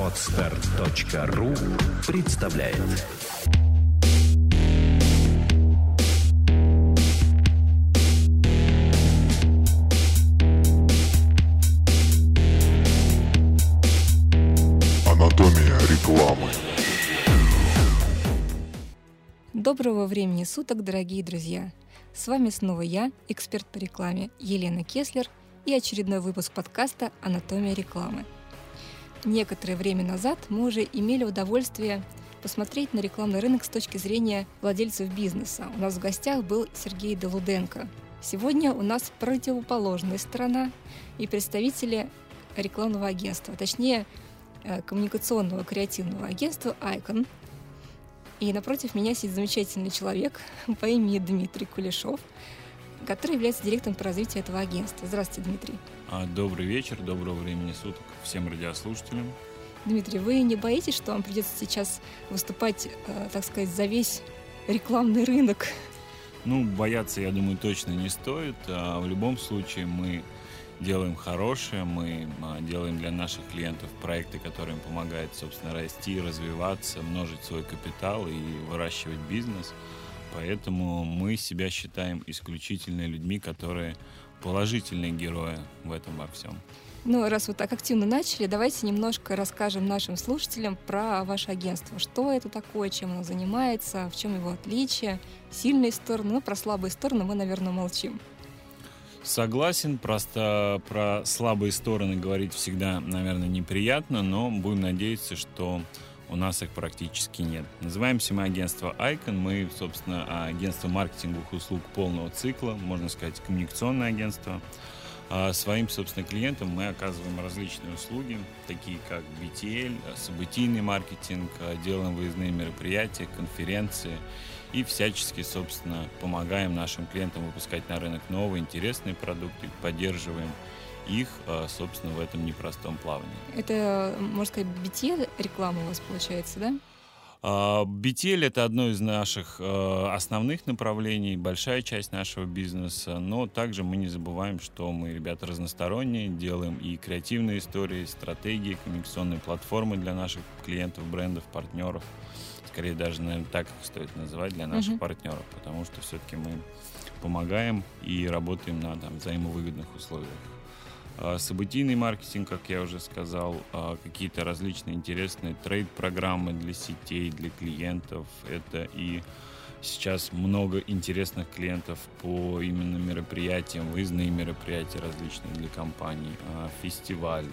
Отстар.ру представляет Анатомия рекламы. Доброго времени суток, дорогие друзья! С вами снова я, эксперт по рекламе Елена Кеслер и очередной выпуск подкаста «Анатомия рекламы». Некоторое время назад мы уже имели удовольствие посмотреть на рекламный рынок с точки зрения владельцев бизнеса. У нас в гостях был Сергей Делуденко. Сегодня у нас противоположная сторона и представители рекламного агентства, точнее э, коммуникационного креативного агентства Icon – и напротив меня сидит замечательный человек по имени Дмитрий Кулешов, который является директором по развитию этого агентства. Здравствуйте, Дмитрий. А, добрый вечер, доброго времени суток всем радиослушателям. Дмитрий, вы не боитесь, что вам придется сейчас выступать, э, так сказать, за весь рекламный рынок? Ну, бояться, я думаю, точно не стоит. А в любом случае мы делаем хорошее, мы а, делаем для наших клиентов проекты, которые им помогают, собственно, расти, развиваться, множить свой капитал и выращивать бизнес. Поэтому мы себя считаем исключительно людьми, которые положительные герои в этом во всем. Ну, раз вы так активно начали, давайте немножко расскажем нашим слушателям про ваше агентство. Что это такое, чем оно занимается, в чем его отличие, сильные стороны, ну, про слабые стороны мы, наверное, молчим. Согласен, просто про слабые стороны говорить всегда, наверное, неприятно, но будем надеяться, что у нас их практически нет. Называемся мы агентство Icon. Мы, собственно, агентство маркетинговых услуг полного цикла, можно сказать, коммуникационное агентство. А своим, собственно, клиентам мы оказываем различные услуги, такие как BTL, событийный маркетинг, делаем выездные мероприятия, конференции и всячески, собственно, помогаем нашим клиентам выпускать на рынок новые интересные продукты, поддерживаем их, а, собственно, в этом непростом плавании. Это, можно сказать, BTL реклама у вас получается, да? А, — это одно из наших а, основных направлений, большая часть нашего бизнеса, но также мы не забываем, что мы ребята разносторонние, делаем и креативные истории, стратегии, коммуникационные платформы для наших клиентов, брендов, партнеров — скорее даже, наверное, так их стоит называть для наших uh-huh. партнеров, потому что все-таки мы помогаем и работаем на там, взаимовыгодных условиях. А, событийный маркетинг, как я уже сказал, а, какие-то различные интересные трейд-программы для сетей, для клиентов. Это и сейчас много интересных клиентов по именно мероприятиям, выездные мероприятия различные для компаний, а, фестивали,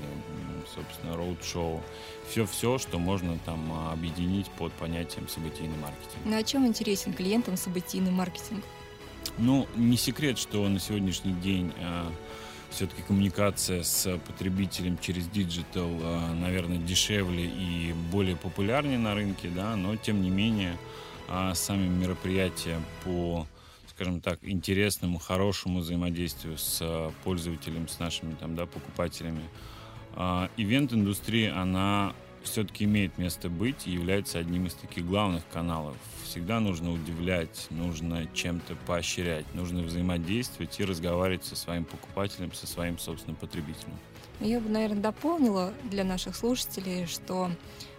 собственно, роуд-шоу. Все-все, что можно там объединить под понятием событийный маркетинг. На чем интересен клиентам событийный маркетинг? Ну, не секрет, что на сегодняшний день все-таки коммуникация с потребителем через digital, наверное, дешевле и более популярнее на рынке, да, но тем не менее а сами мероприятия по скажем так, интересному, хорошему взаимодействию с а, пользователем, с нашими там, да, покупателями. А, event-индустрия, она все-таки имеет место быть и является одним из таких главных каналов. Всегда нужно удивлять, нужно чем-то поощрять, нужно взаимодействовать и разговаривать со своим покупателем, со своим собственным потребителем. Я бы, наверное, дополнила для наших слушателей, что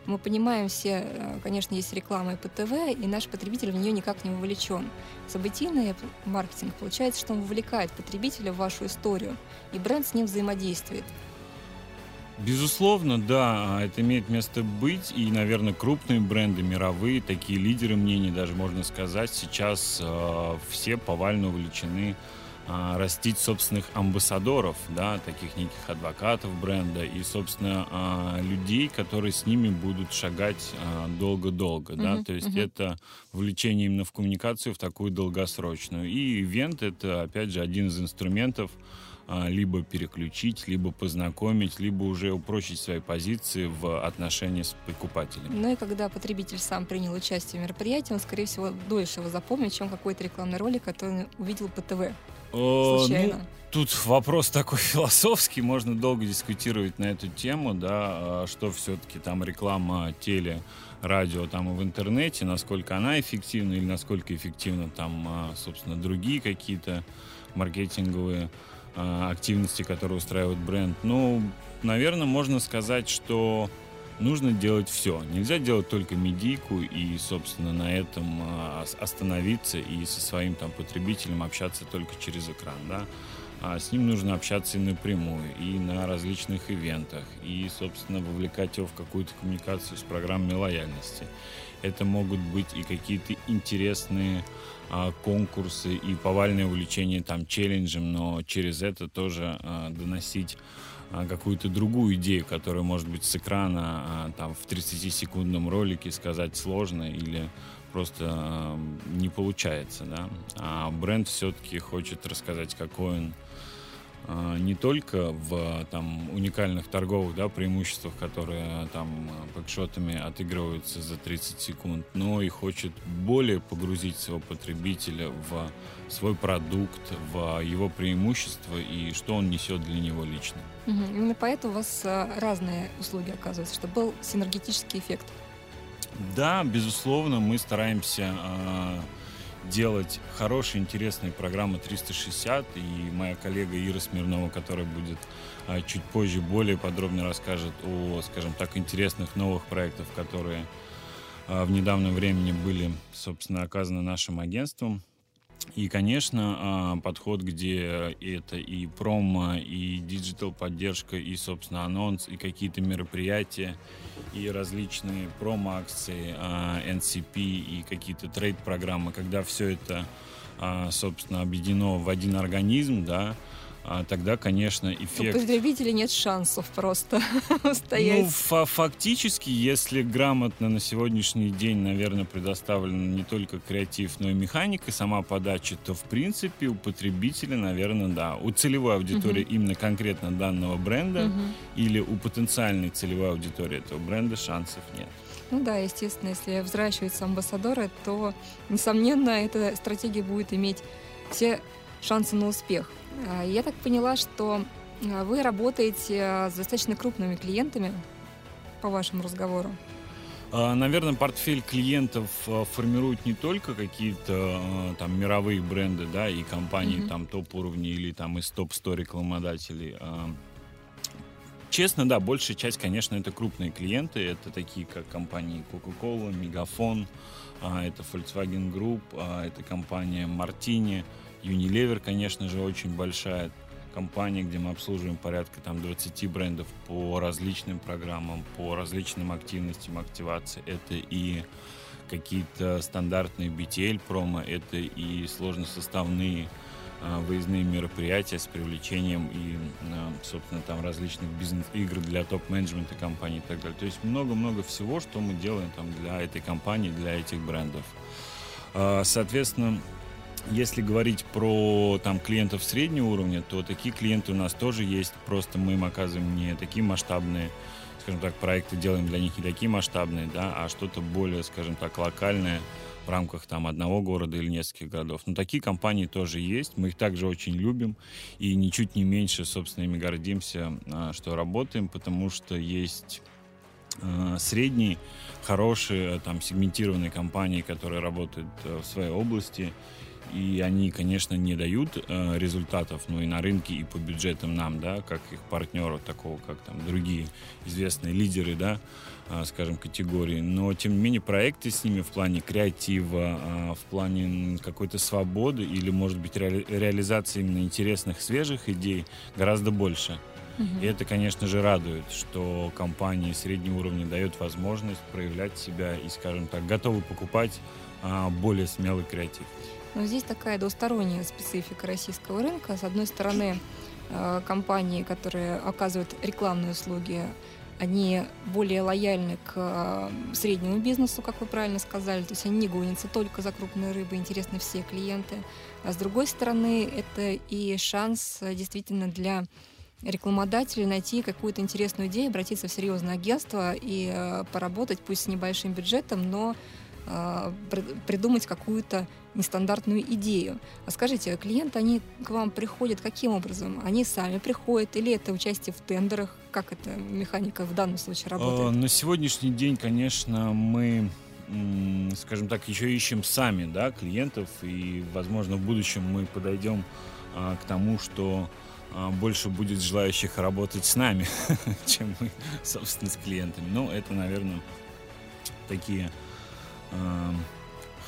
мы понимаем все, э, конечно, есть реклама и по ТВ, и наш потребитель в нее никак не вовлечен. Событийный маркетинг получается, что он вовлекает потребителя в вашу историю, и бренд с ним взаимодействует. Безусловно, да, это имеет место быть, и, наверное, крупные бренды, мировые, такие лидеры мнений, даже можно сказать, сейчас э, все повально увлечены а, растить собственных амбассадоров, да, таких неких адвокатов бренда и, собственно, а, людей, которые с ними будут шагать а, долго-долго, uh-huh, да, то есть uh-huh. это влечение именно в коммуникацию в такую долгосрочную. И ивент это, опять же, один из инструментов либо переключить, либо познакомить, либо уже упрочить свои позиции в отношении с покупателем. Ну и когда потребитель сам принял участие в мероприятии, он, скорее всего, дольше его запомнит, чем какой-то рекламный ролик, который он увидел по ТВ. Случайно. Ну, тут вопрос такой философский, можно долго дискутировать на эту тему, да, а что все-таки там реклама теле, радио там и в интернете, насколько она эффективна или насколько эффективна там, а, собственно, другие какие-то маркетинговые а, активности, которые устраивает бренд. Ну, наверное, можно сказать, что нужно делать все. Нельзя делать только медийку и, собственно, на этом а, остановиться и со своим там потребителем общаться только через экран, да. А с ним нужно общаться и напрямую, и на различных ивентах, и, собственно, вовлекать его в какую-то коммуникацию с программой лояльности. Это могут быть и какие-то интересные а, конкурсы, и повальное увлечение там челленджем, но через это тоже а, доносить а, какую-то другую идею, которая может быть с экрана а, там в 30-секундном ролике сказать сложно или просто а, не получается, да. А бренд все-таки хочет рассказать, какой он не только в там, уникальных торговых да, преимуществах, которые там бэкшотами отыгрываются за 30 секунд, но и хочет более погрузить своего потребителя в свой продукт, в его преимущества и что он несет для него лично. Угу. Именно поэтому у вас а, разные услуги оказываются, чтобы был синергетический эффект. Да, безусловно, мы стараемся э, делать хорошие, интересные программы 360. И моя коллега Ира Смирнова, которая будет а, чуть позже более подробно расскажет о, скажем так, интересных новых проектах, которые а, в недавнем времени были, собственно, оказаны нашим агентством. И, конечно, а, подход, где это и промо, и digital поддержка, и, собственно, анонс, и какие-то мероприятия, и различные промо-акции, NCP и какие-то трейд-программы, когда все это, а, собственно, объединено в один организм, да, а тогда, конечно, эффект... У потребителя нет шансов просто стоять. Ну, фа фактически, если грамотно на сегодняшний день, наверное, предоставлена не только креатив, но и механика, сама подача, то, в принципе, у потребителя, наверное, да. У целевой аудитории uh-huh. именно конкретно данного бренда uh-huh. или у потенциальной целевой аудитории этого бренда шансов нет. Ну да, естественно, если взращиваются амбассадоры, то, несомненно, эта стратегия будет иметь все шансы на успех. А, я так поняла, что а, вы работаете а, с достаточно крупными клиентами по вашему разговору. Наверное, портфель клиентов формирует не только какие-то там мировые бренды, да, и компании mm-hmm. там топ-уровня или там из топ-100 рекламодателей. Честно, да, большая часть, конечно, это крупные клиенты. Это такие, как компании Coca-Cola, Мегафон, это Volkswagen Group, это компания Martini, Unilever, конечно же, очень большая компания, где мы обслуживаем порядка там 20 брендов по различным программам, по различным активностям активации. Это и какие-то стандартные BTL промо, это и сложносоставные а, выездные мероприятия с привлечением и, а, собственно, там различных бизнес-игр для топ-менеджмента компании и так далее. То есть много-много всего, что мы делаем там для этой компании, для этих брендов. А, соответственно, если говорить про там, клиентов среднего уровня, то такие клиенты у нас тоже есть. Просто мы им оказываем не такие масштабные, скажем так, проекты делаем для них не такие масштабные, да, а что-то более, скажем так, локальное в рамках там одного города или нескольких городов. Но такие компании тоже есть, мы их также очень любим и ничуть не меньше, собственно, ими гордимся, а, что работаем, потому что есть а, средние, хорошие, там, сегментированные компании, которые работают э, в своей области, и они, конечно, не дают э, результатов, ну и на рынке, и по бюджетам нам, да, как их партнеров, такого, как там другие известные лидеры, да, э, скажем, категории. Но, тем не менее, проекты с ними в плане креатива, э, в плане какой-то свободы или, может быть, ре- реализации именно интересных, свежих идей гораздо больше. И это, конечно же, радует, что компании среднего уровня дают возможность проявлять себя и, скажем так, готовы покупать а, более смелый креатив. Но здесь такая двусторонняя специфика российского рынка. С одной стороны, э, компании, которые оказывают рекламные услуги, они более лояльны к э, среднему бизнесу, как вы правильно сказали, то есть они не гонятся только за крупной рыбой, интересны все клиенты. А с другой стороны, это и шанс э, действительно для рекламодателей найти какую-то интересную идею, обратиться в серьезное агентство и поработать, пусть с небольшим бюджетом, но придумать какую-то нестандартную идею. А скажите, клиенты, они к вам приходят каким образом? Они сами приходят или это участие в тендерах? Как эта механика в данном случае а, работает? На сегодняшний день, конечно, мы скажем так, еще ищем сами да, клиентов, и, возможно, в будущем мы подойдем а, к тому, что а, больше будет желающих работать с нами, чем мы, собственно, с клиентами. Ну, это, наверное, такие э,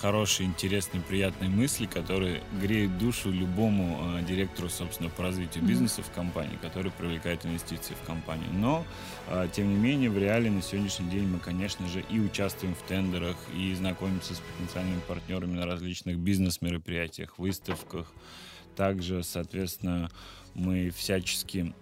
хорошие, интересные, приятные мысли, которые греют душу любому э, директору, собственно, по развитию бизнеса в компании, который привлекает инвестиции в компанию. Но, э, тем не менее, в реале на сегодняшний день мы, конечно же, и участвуем в тендерах, и знакомимся с потенциальными партнерами на различных бизнес-мероприятиях, выставках. Также, соответственно, мы всячески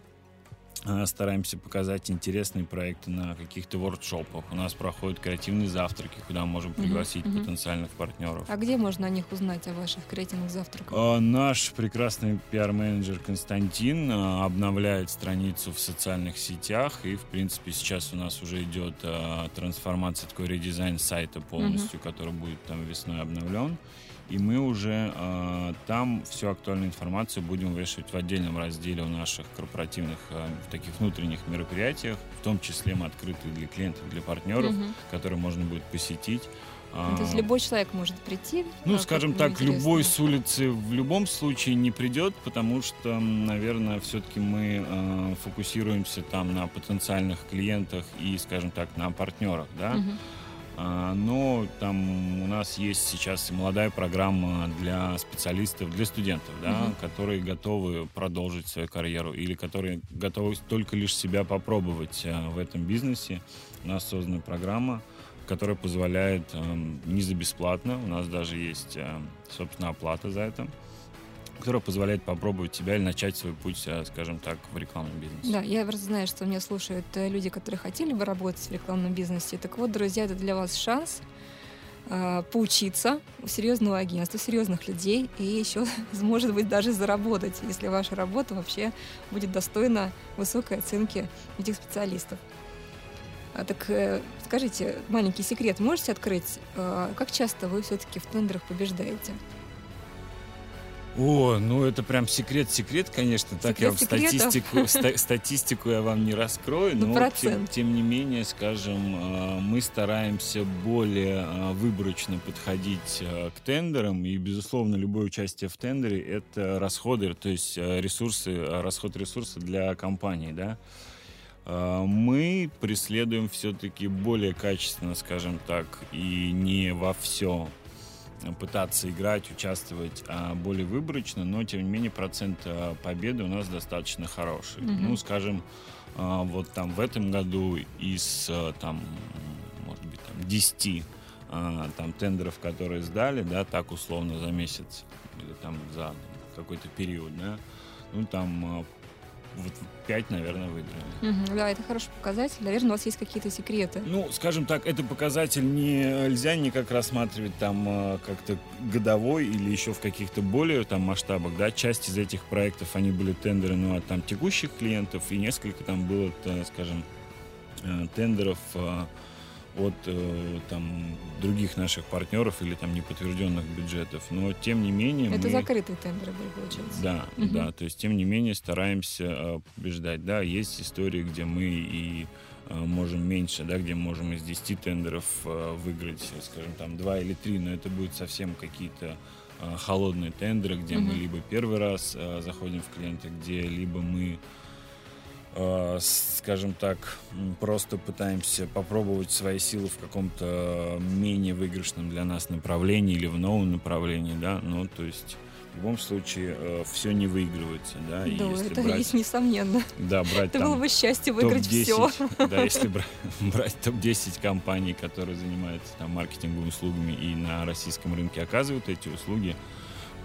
стараемся показать интересные проекты на каких-то воркшопах. У нас проходят креативные завтраки, куда мы можем пригласить uh-huh, uh-huh. потенциальных партнеров. А где можно о них узнать, о ваших креативных завтраках? А, наш прекрасный пиар-менеджер Константин а, обновляет страницу в социальных сетях, и, в принципе, сейчас у нас уже идет а, трансформация, такой редизайн сайта полностью, uh-huh. который будет там весной обновлен и мы уже э, там всю актуальную информацию будем вешать в отдельном разделе у наших корпоративных э, таких внутренних мероприятиях, в том числе мы открыты для клиентов, для партнеров, угу. которые можно будет посетить. Ну, то есть любой человек может прийти? Ну, скажем так, любой с улицы в любом случае не придет, потому что, наверное, все-таки мы э, фокусируемся там на потенциальных клиентах и, скажем так, на партнерах, да. Угу. А, но там у нас есть сейчас молодая программа для специалистов, для студентов, да, угу. которые готовы продолжить свою карьеру или которые готовы только лишь себя попробовать а, в этом бизнесе. У нас создана программа, которая позволяет эм, не за бесплатно, у нас даже есть, э, собственно, оплата за это которая позволяет попробовать себя или начать свой путь, э, скажем так, в рекламном бизнесе. Да, я знаю, что меня слушают э, люди, которые хотели бы работать в рекламном бизнесе. Так вот, друзья, это для вас шанс э, поучиться у серьезного агентства, серьезных людей и еще, может быть, даже заработать, если ваша работа вообще будет достойна высокой оценки этих специалистов. А так э, скажите, маленький секрет можете открыть? Как часто вы все-таки в тендерах побеждаете? О, ну это прям секрет-секрет, конечно. Так секрет я статистику, ста- статистику я вам не раскрою, ну, но тем, тем не менее, скажем, э, мы стараемся более э, выборочно подходить э, к тендерам, и, безусловно, любое участие в тендере — это расходы, то есть ресурсы, расход ресурсов для компании, да. Мы преследуем все-таки более качественно, скажем так, и не во все пытаться играть, участвовать а, более выборочно, но тем не менее процент а, победы у нас достаточно хороший. Mm-hmm. Ну, скажем, а, вот там в этом году из там, может быть, там 10 там тендеров, которые сдали, да, так условно за месяц или там за какой-то период, да, ну там вот пять, наверное, выиграли. Угу, да, это хороший показатель. Наверное, у вас есть какие-то секреты. Ну, скажем так, это показатель не, нельзя никак рассматривать там э, как-то годовой или еще в каких-то более там масштабах, да. Часть из этих проектов, они были тендеры, ну, от там текущих клиентов, и несколько там было, скажем, э, тендеров э, от э, там, других наших партнеров или там неподтвержденных бюджетов. Но тем не менее... Это мы... закрытые тендеры были, получается. Да, угу. да. То есть, тем не менее, стараемся э, побеждать. Да, есть истории, где мы и э, можем меньше, да, где можем из 10 тендеров э, выиграть, скажем, там 2 или 3, но это будет совсем какие-то холодные тендеры, где угу. мы либо первый раз заходим в клиента, где либо мы скажем так, просто пытаемся попробовать свои силы в каком-то менее выигрышном для нас направлении или в новом направлении, да, ну, то есть в любом случае э, все не выигрывается, да. И да, это брать, есть несомненно. Да, брать Это было бы счастье выиграть все. Да, если брать, брать топ-10 компаний, которые занимаются там маркетинговыми услугами и на российском рынке оказывают эти услуги,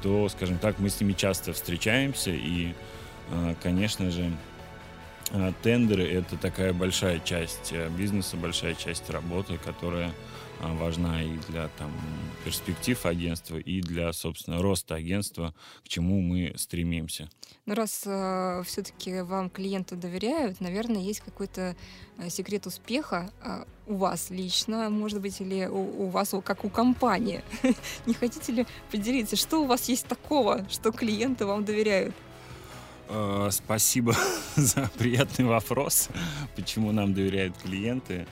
то, скажем так, мы с ними часто встречаемся и, э, конечно же, тендеры — это такая большая часть э, бизнеса, большая часть работы, которая а, важна и для там, перспектив агентства, и для, собственно, роста агентства, к чему мы стремимся. Ну, раз э, все-таки вам клиенты доверяют, наверное, есть какой-то э, секрет успеха э, у вас лично, может быть, или у, у вас, как у компании. Не хотите ли поделиться, что у вас есть такого, что клиенты вам доверяют? Э, спасибо за приятный вопрос. Почему нам доверяют клиенты?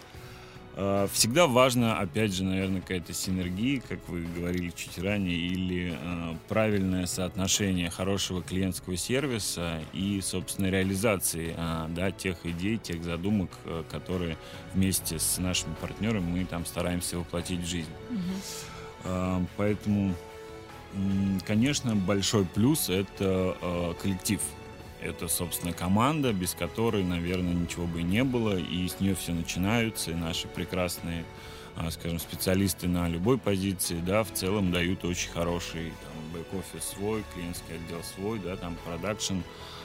А, всегда важно, опять же, наверное, какая-то синергия, как вы говорили чуть ранее, или э, правильное соотношение хорошего клиентского сервиса и, собственно, реализации э, да, тех идей, тех задумок, э, которые вместе с нашими партнерами мы там стараемся воплотить в жизнь. Э, поэтому, конечно, большой плюс это э, коллектив. Это, собственно, команда, без которой, наверное, ничего бы и не было, и с нее все начинаются, и наши прекрасные, а, скажем, специалисты на любой позиции, да, в целом дают очень хороший там, бэк-офис свой, клиентский отдел свой, да, там, продакшн,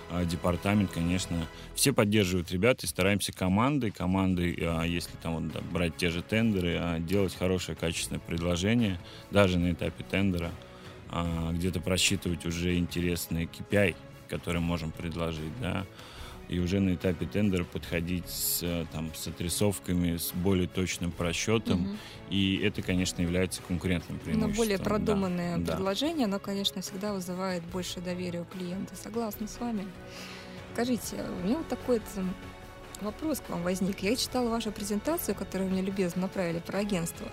а, департамент, конечно, все поддерживают ребят и стараемся командой, командой, а, если там вот, брать те же тендеры, делать хорошее качественное предложение, даже на этапе тендера, где-то просчитывать уже интересные KPI, которые можем предложить, да, и уже на этапе тендера подходить с, э, там, с отрисовками, с более точным просчетом, Мгм. и это, конечно, является конкурентным Но преимуществом. более да. продуманное Да. предложение, оно, конечно, всегда вызывает больше доверия у клиента. Согласна с вами. Скажите, у меня вот такой вопрос к вам возник. Я читала вашу презентацию, которую мне любезно направили про агентство.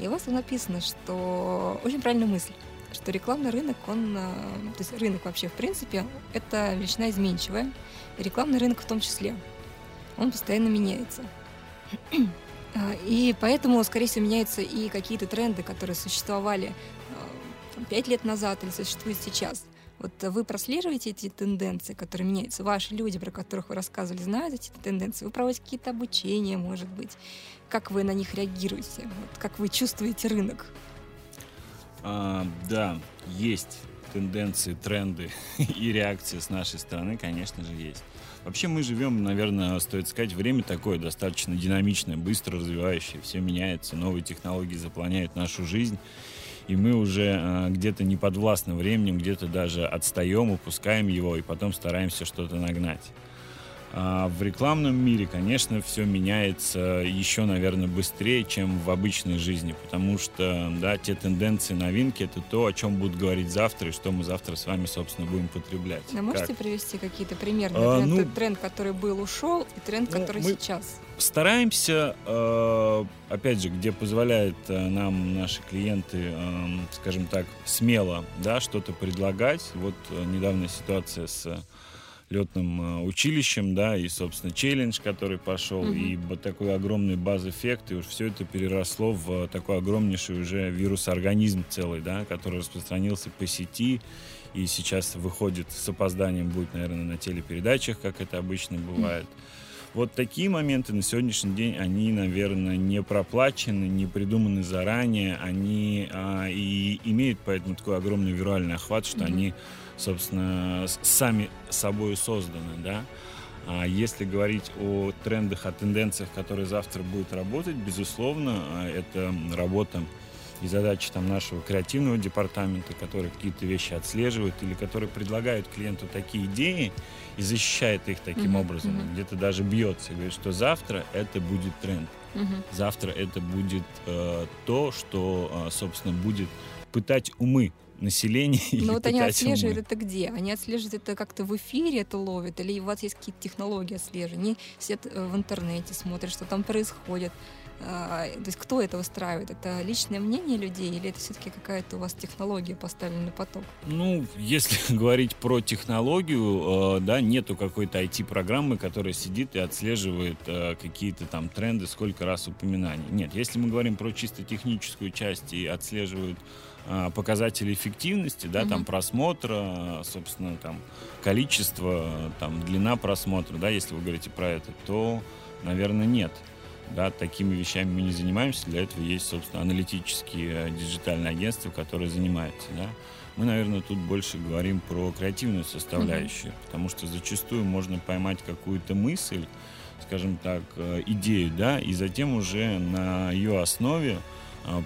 И у вас написано, что очень правильная мысль, что рекламный рынок, он, а, то есть рынок вообще в принципе, это величина изменчивая, и рекламный рынок в том числе. Он постоянно меняется. А, И поэтому, скорее всего, меняются и какие-то тренды, которые существовали там, пять лет назад или существуют сейчас. Вот вы прослеживаете эти тенденции, которые меняются? Ваши люди, про которых вы рассказывали, знают эти тенденции? Вы проводите какие-то обучения, может быть? Как вы на них реагируете? Вот как вы чувствуете рынок? А, да, есть тенденции, тренды и реакции с нашей стороны, конечно же, есть. Вообще мы живем, наверное, стоит сказать, время такое достаточно динамичное, быстро развивающее, все меняется, новые технологии заполняют нашу жизнь, и мы уже а, где-то не подвластны временем, где-то даже отстаем, упускаем его, и потом стараемся что-то нагнать. А в рекламном мире, конечно, все меняется еще, наверное, быстрее, чем в обычной жизни, потому что, да, те тенденции, новинки — это то, о чем будут говорить завтра, и что мы завтра с вами, собственно, будем потреблять. А можете Как? привести какие-то примеры? А, Например, ну, тот тренд, который был, ушел, и тренд, ну, который мы- сейчас. Стараемся, э, опять же, где позволяют э, нам наши клиенты, э, скажем так, смело, да, что-то предлагать. Вот э, недавняя ситуация с летным э, училищем, да, и, собственно, челлендж, который пошел, Мгм. и б- такой огромный баз-эффект, и уж все это переросло в э, такой огромнейший уже вирус-организм целый, да, который распространился по сети, и сейчас выходит с опозданием, будет, наверное, на телепередачах, как это обычно бывает. Вот такие моменты на сегодняшний день, они, наверное, не проплачены, не придуманы заранее, они а, и имеют поэтому такой огромный виральный охват, что Мгм. они, собственно, сами собой созданы, да. А если говорить о трендах, о тенденциях, которые завтра будут работать, безусловно, а, это работа и задачи там нашего креативного департамента, который какие-то вещи отслеживает или который предлагает клиенту такие идеи и защищает их таким Мгм, образом, мгм. где-то даже бьется и говорит, что завтра это будет тренд, Мгм. завтра это будет э, то, что, э, собственно, будет пытать умы населения. Ну вот они отслеживают умы. это где? Они отслеживают это как-то в эфире, это ловят? Или у вас есть какие-то технологии отслеживания? Сидят э, в интернете, смотрят, что там происходит. А, То есть кто это устраивает? Это личное мнение людей или это все-таки какая-то у вас технология поставлена на поток? Ну, если говорить про технологию, э, да, нету какой-то IT-программы, которая сидит и отслеживает э, какие-то там тренды, сколько раз упоминаний. Нет, если мы говорим про чисто техническую часть и отслеживают показатели эффективности, да, там Мгм. просмотра, собственно, там количество, там длина просмотра, да, если вы говорите про это, то, наверное, нет. Да, такими вещами мы не занимаемся. Для этого есть, собственно, аналитические э, диджитальные агентства, которые занимаются. Да. Мы, наверное, тут больше говорим про креативную составляющую, потому что зачастую можно поймать какую-то мысль, скажем так, э, идею, да, и затем уже на ее основе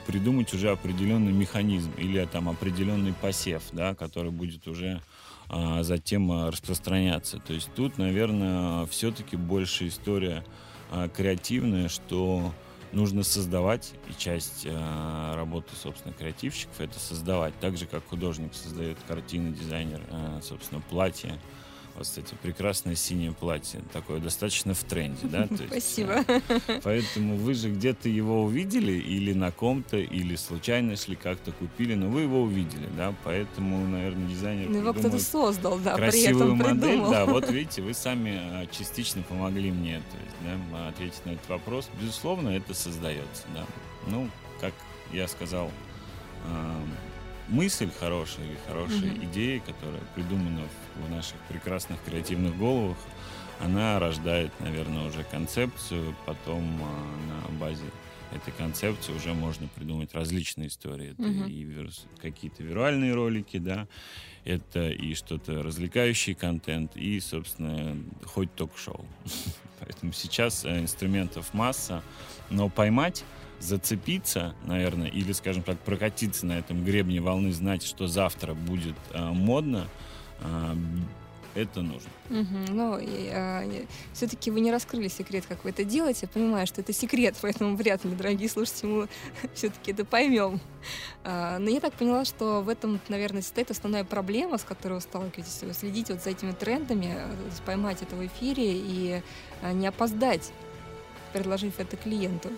придумать уже определенный механизм или там определенный посев, да, который будет уже а, затем а, распространяться. То есть тут, наверное, все-таки больше история а, креативная, что нужно создавать, и часть а, работы, собственно, креативщиков это создавать, так же, как художник создает картины, дизайнер, а, собственно, платья, вас, кстати, прекрасное синее платье. Такое достаточно в тренде, да? То есть, Спасибо. э, Поэтому вы же где-то его увидели или на ком-то, или случайно шли, как-то купили, но вы его увидели, да? Поэтому, наверное, дизайнер Ну, его кто-то создал, да, при красивую этом модель. придумал. Да, вот видите, вы сами а, частично помогли мне то есть, да, ответить на этот вопрос. Безусловно, это создается, да. Ну, как я сказал, а, мысль хорошая или хорошая Мгм. идея, которая придумана в, наших прекрасных креативных головах, она рождает, наверное, уже концепцию, потом а, на базе этой концепции уже можно придумать различные истории. Это Мгм. и вирус- какие-то виральные ролики, да, это и что-то развлекающий контент, и, собственно, хоть ток-шоу. Поэтому сейчас э, инструментов масса, но поймать, зацепиться, наверное, или, скажем так, прокатиться на этом гребне волны, знать, что завтра будет э, модно, э, это нужно. Мгм. Ну, все-таки вы не раскрыли секрет, как вы это делаете. Я понимаю, что это секрет, поэтому вряд ли, дорогие слушатели, мы все-таки это поймем. А, Но я так поняла, что в этом, наверное, состоит основная проблема, с которой вы сталкиваетесь. Вы следите вот за этими трендами, э, поймать это в эфире и а, не опоздать, предложив это клиенту.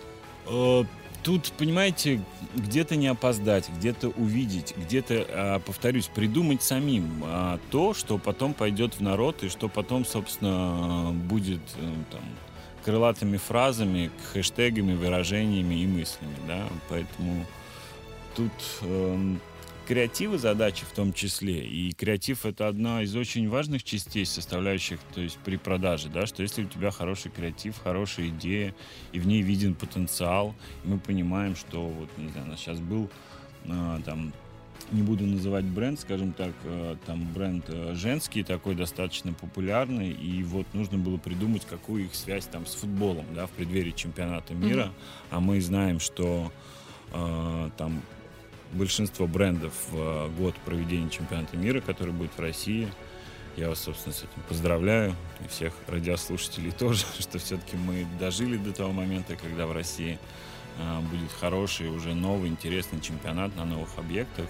Э, Тут, понимаете, где-то не опоздать, где-то увидеть, где-то, а, повторюсь, придумать самим а, то, что потом пойдет в народ и что потом, собственно, будет э, там, крылатыми фразами, хэштегами, выражениями и мыслями. Да? Поэтому тут эм, креатив и задачи в том числе. И креатив — это одна из очень важных частей, составляющих, то есть при продаже, да, что если у тебя хороший креатив, хорошая идея, и в ней виден потенциал, и мы понимаем, что вот, не знаю, у нас сейчас был а, там не буду называть бренд, скажем так, э, там бренд э, женский, такой достаточно популярный, и вот нужно было придумать, какую их связь там с футболом, да, в преддверии чемпионата мира, а мы знаем, что э, там большинство брендов в э, год проведения чемпионата мира, который будет в России. Я вас, собственно, с этим поздравляю. И всех радиослушателей тоже, что все-таки мы дожили до того момента, когда в России э, будет хороший, уже новый, интересный чемпионат на новых объектах.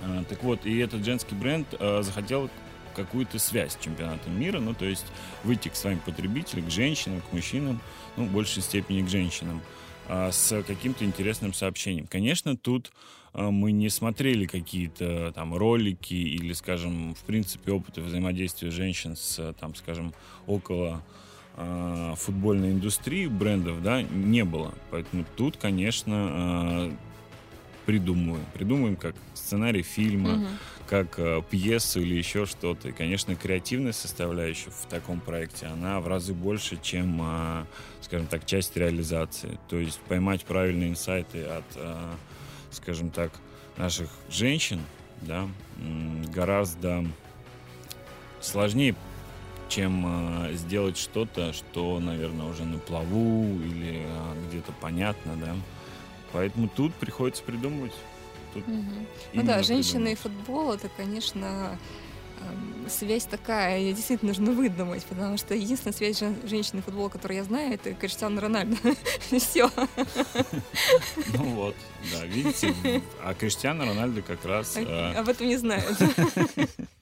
Э, так вот, и этот женский бренд захотел какую-то связь с чемпионатом мира, ну, то есть выйти к своим потребителям, к женщинам, к мужчинам, ну, в большей степени к женщинам, с каким-то интересным сообщением. Конечно, тут а, мы не смотрели какие-то там ролики или, скажем, в принципе, опыты взаимодействия женщин с, там, скажем, около а, футбольной индустрии брендов, да, не было. Поэтому тут, конечно, а, придумываем. Придумываем как сценарий фильма, Мгм. как э, пьесу или еще что-то. И, конечно, креативная составляющая в таком проекте, она в разы больше, чем, а, скажем так, часть реализации. То есть поймать правильные инсайты от, а, скажем так, наших женщин, да, гораздо сложнее, чем а, сделать что-то, что, наверное, уже на плаву или а, где-то понятно, да. Поэтому тут приходится придумывать. Тут Мгм. Ну да, женщина и придумывать. футбол это, конечно, связь такая, ее действительно нужно выдумать, потому что единственная связь жен- женщины футбола, которую я знаю, это Криштиану Рональдо. Все. Ну вот, да, видите, а Криштиану Рональдо как раз, э, Об этом не знают.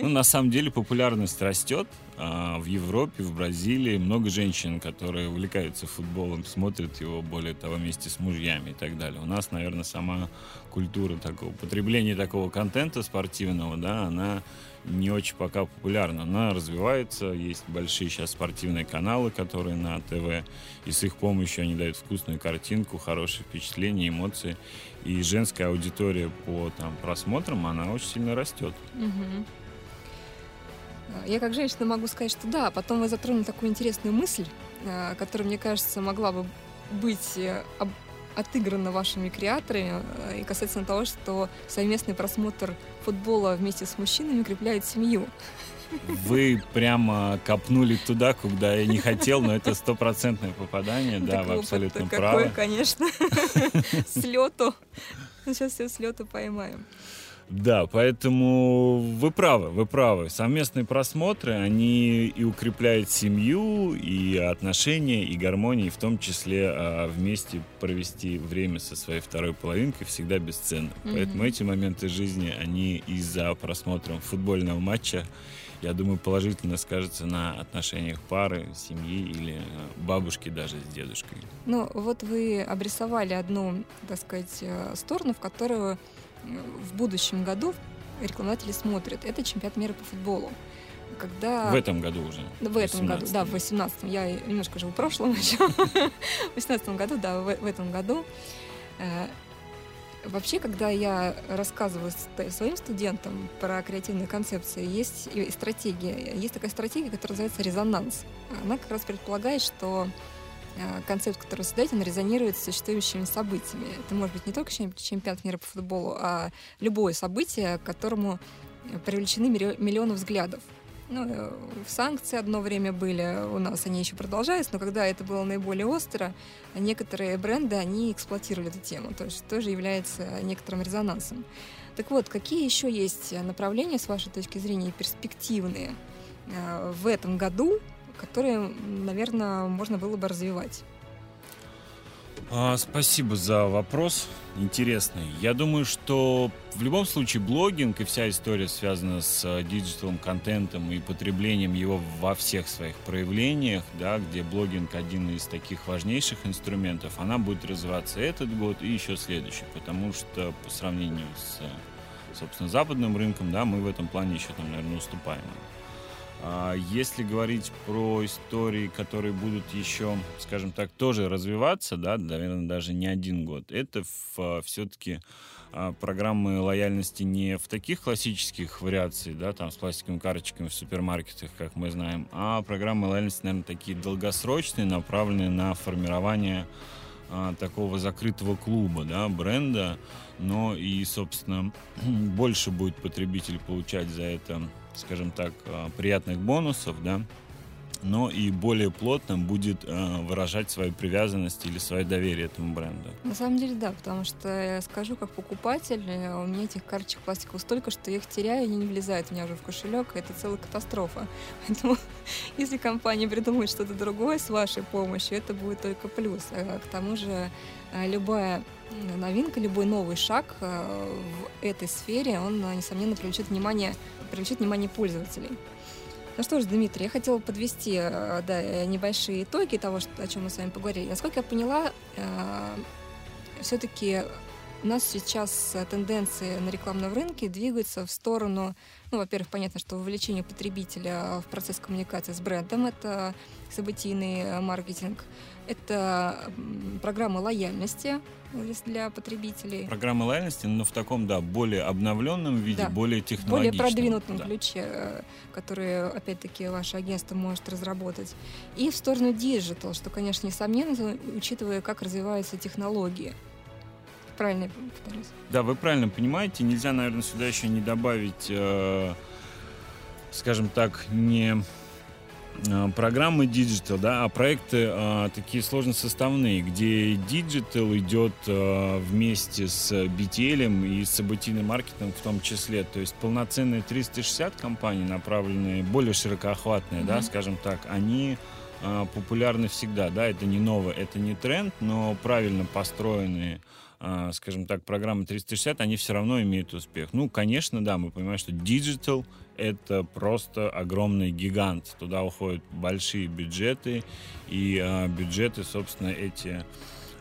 ну, на самом деле популярность растет а, в Европе, в Бразилии. Много женщин, которые увлекаются футболом, смотрят его, более того, вместе с мужьями и так далее. У нас, наверное, сама культура такого, потребления такого контента спортивного, да, она не очень пока популярна. Она развивается, есть большие сейчас спортивные каналы, которые на ТВ, и с их помощью они дают вкусную картинку, хорошие впечатления, эмоции. И женская аудитория по там, просмотрам, она очень сильно растет. Мгм. Я как женщина могу сказать, что да, потом вы затронули такую интересную мысль, э, которая, мне кажется, могла бы быть э, отыграна вашими креаторами э, и касательно того, что совместный просмотр футбола вместе с мужчинами укрепляет семью. Вы прямо копнули туда, куда я не хотел, но это стопроцентное попадание, да, вы абсолютно какой, правы. конечно, с лету. Сейчас все с лету поймаем. Да, поэтому вы правы, вы правы. Совместные просмотры, они и укрепляют семью, и отношения, и гармонии, в том числе а, вместе провести время со своей второй половинкой всегда бесценно. Mm-hmm. Поэтому эти моменты жизни, они из-за просмотра футбольного матча, я думаю, положительно скажется на отношениях пары, семьи или а, бабушки даже с дедушкой. Ну, вот вы обрисовали одну, так сказать, э, сторону, в которую в будущем году рекламодатели смотрят. Это чемпионат мира по футболу. Когда... В этом году уже. В этом году, да, в 18-м. Я немножко живу в прошлом еще. в 18 году, да, в, в этом году. Э, вообще, когда я рассказываю своим студентам про креативные концепции, есть и стратегия. Есть такая стратегия, которая называется резонанс. Она как раз предполагает, что Э, концепт, который вы создаете, он резонирует с существующими событиями. Это может быть не только чемпионат мира по футболу, а любое событие, к которому привлечены миллионы взглядов. Ну, э, в санкции одно время были у нас, они еще продолжаются, но когда это было наиболее остро, некоторые бренды, они эксплуатировали эту тему, то есть тоже является некоторым резонансом. Так вот, какие еще есть направления, с вашей точки зрения, перспективные э, в этом году, которые, наверное, можно было бы развивать. А, спасибо за вопрос. Интересный. Я думаю, что в любом случае блогинг и вся история связана с э, digital ом контентом и потреблением его во всех своих проявлениях, да, где блогинг один из таких важнейших инструментов, она будет развиваться этот год и еще следующий, потому что по сравнению с, собственно, западным рынком, да, мы в этом плане еще там, наверное, уступаем. А если говорить про истории, которые будут еще, скажем так, тоже развиваться, да, наверное, даже не один год, это все-таки а, программы лояльности не в таких классических вариациях, да, там с пластиковыми карточками в супермаркетах, как мы знаем, а программы лояльности, наверное, такие долгосрочные, направленные на формирование а, такого закрытого клуба, да, бренда, но и, собственно, больше будет потребитель получать за это скажем так, э, приятных бонусов, да, но и более плотно будет э, выражать свою привязанность или свое доверие этому бренду. На самом деле, да, потому что я скажу, как покупатель, э, у меня этих карточек пластиковых столько, что я их теряю, они не влезают у меня уже в кошелек, и это целая катастрофа. Поэтому, если компания придумает что-то другое с вашей помощью, это будет только плюс. А к тому же, любая новинка, любой новый шаг в этой сфере, он, несомненно, привлечет внимание привлечет внимание пользователей. Ну что ж, Дмитрий, я хотела подвести э, да, небольшие итоги того, о чем мы с вами поговорили. Насколько я поняла, э, все-таки у нас сейчас тенденции на рекламном рынке двигаются в сторону, ну, во-первых, понятно, что вовлечение потребителя в процесс коммуникации с брендом, это событийный э, маркетинг, это программа лояльности, для потребителей. Программа лояльности, но в таком, да, более обновленном виде, да. более технологичном. Более продвинутом да. ключе, э, который, опять-таки, ваше агентство может разработать. И в сторону digital, что, конечно, несомненно, учитывая, как развиваются технологии. Правильно я повторюсь? Да, вы правильно понимаете. Нельзя, наверное, сюда еще не добавить, э, скажем так, не Э, программы digital, да, а проекты а, такие сложносоставные, где digital идет а, вместе с BTL и с событийным маркетингом в том числе. То есть полноценные 360 кампаний, направленные, более широкоохватные, mm-hmm. да, скажем так, они а, популярны всегда, да, это не новое, это не тренд, но правильно построенные скажем так, программы 360, они все равно имеют успех. Ну, конечно, да, мы понимаем, что digital это просто огромный гигант. Туда уходят большие бюджеты, и э, бюджеты, собственно, эти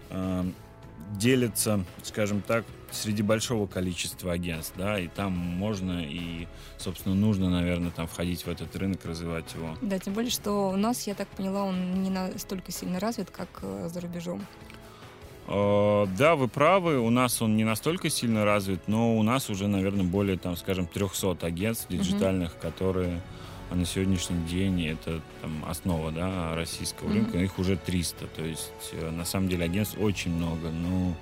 э, делятся, скажем так, среди большого количества агентств, да, и там можно и, собственно, нужно, наверное, там входить в этот рынок, развивать его. Да, тем более, что у нас, я так поняла, он не настолько сильно развит, как э, за рубежом. Э, да, вы правы, у нас он не настолько сильно развит, но у нас уже, наверное, более, там, скажем, 300 агентств диджитальных, mm-hmm. которые на сегодняшний день это там, основа да, российского mm-hmm. рынка, их уже 300. То есть, э, на самом деле, агентств очень много. Ну,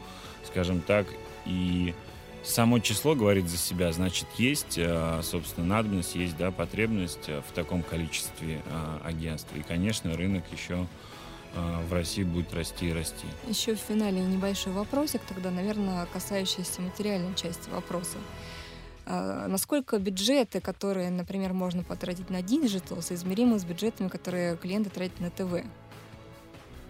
скажем так, и само число говорит за себя. Значит, есть, э, собственно, надобность, есть да, потребность в таком количестве агентств. И, конечно, рынок еще в России будет расти и расти. Еще в финале небольшой вопросик, тогда, наверное, касающийся материальной части вопроса. А, насколько бюджеты, которые, например, можно потратить на digital, соизмеримы с бюджетами, которые клиенты тратят на ТВ? А,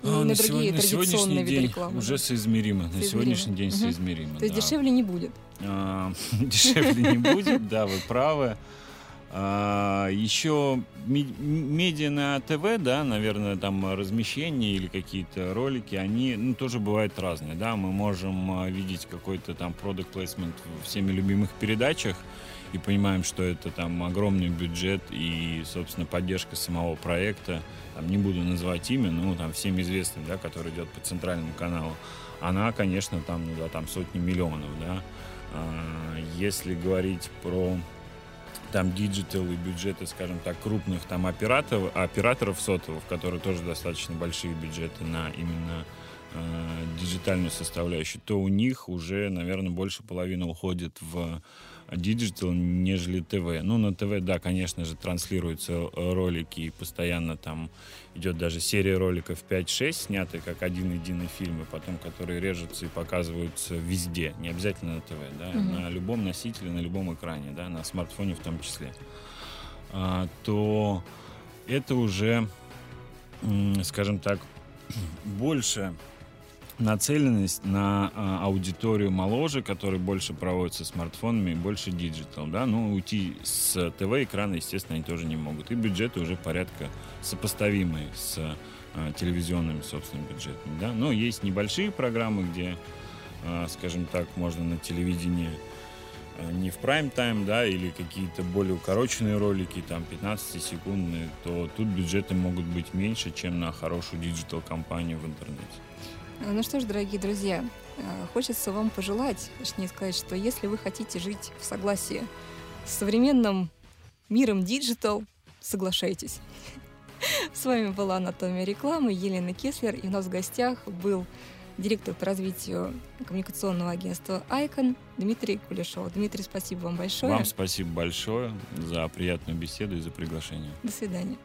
И на на другие сегодня- на традиционные виды день рекламы. уже да. соизмеримо. На Соизмеримо. сегодняшний день Мгм. соизмеримо. То есть да. дешевле не будет. А, Дешевле не будет, да, вы правы. А, Еще ме- медиа на ТВ, да, наверное, там размещение или какие-то ролики, они ну, тоже бывают разные, да, мы можем а, видеть какой-то там product placement в всеми любимых передачах и понимаем, что это там огромный бюджет и, собственно, поддержка самого проекта, там, не буду называть имя, ну, там, всем известный, да, который идет по центральному каналу, она, конечно, там, ну, да, там сотни миллионов, да, а, Если говорить про там digital и бюджеты, скажем так, крупных там операторов, операторов сотовых, которые тоже достаточно большие бюджеты на именно э, диджитальную составляющую, то у них уже, наверное, больше половины уходит в digital, нежели ТВ. Ну, на ТВ, да, конечно же, транслируются э, ролики, и постоянно там идет даже серия роликов 5-6, снятые как один единый фильм, и потом, которые режутся и показываются везде, не обязательно на ТВ, да, Мгм. на любом носителе, на любом экране, да, на смартфоне в том числе, а, то это уже, скажем так, больше нацеленность на а, аудиторию моложе, которая больше проводится смартфонами, больше digital, да, ну, уйти с ТВ-экрана, естественно, они тоже не могут. И бюджеты уже порядка сопоставимые с а, телевизионными, собственно, бюджетами, да. Но есть небольшие программы, где, а, скажем так, можно на телевидении а, не в прайм-тайм, да, или какие-то более укороченные ролики, там, 15-секундные, то тут бюджеты могут быть меньше, чем на хорошую digital-кампанию в интернете. А, Ну что ж, дорогие друзья, а, хочется вам пожелать, точнее сказать, что если вы хотите жить в согласии с современным миром digital, соглашайтесь. С вами была «Анатомия рекламы» Елена Кеслер, и у нас в гостях был директор по развитию коммуникационного агентства «Айкон» Дмитрий Кулешов. Дмитрий, спасибо вам большое. Вам спасибо большое за приятную беседу и за приглашение. До свидания.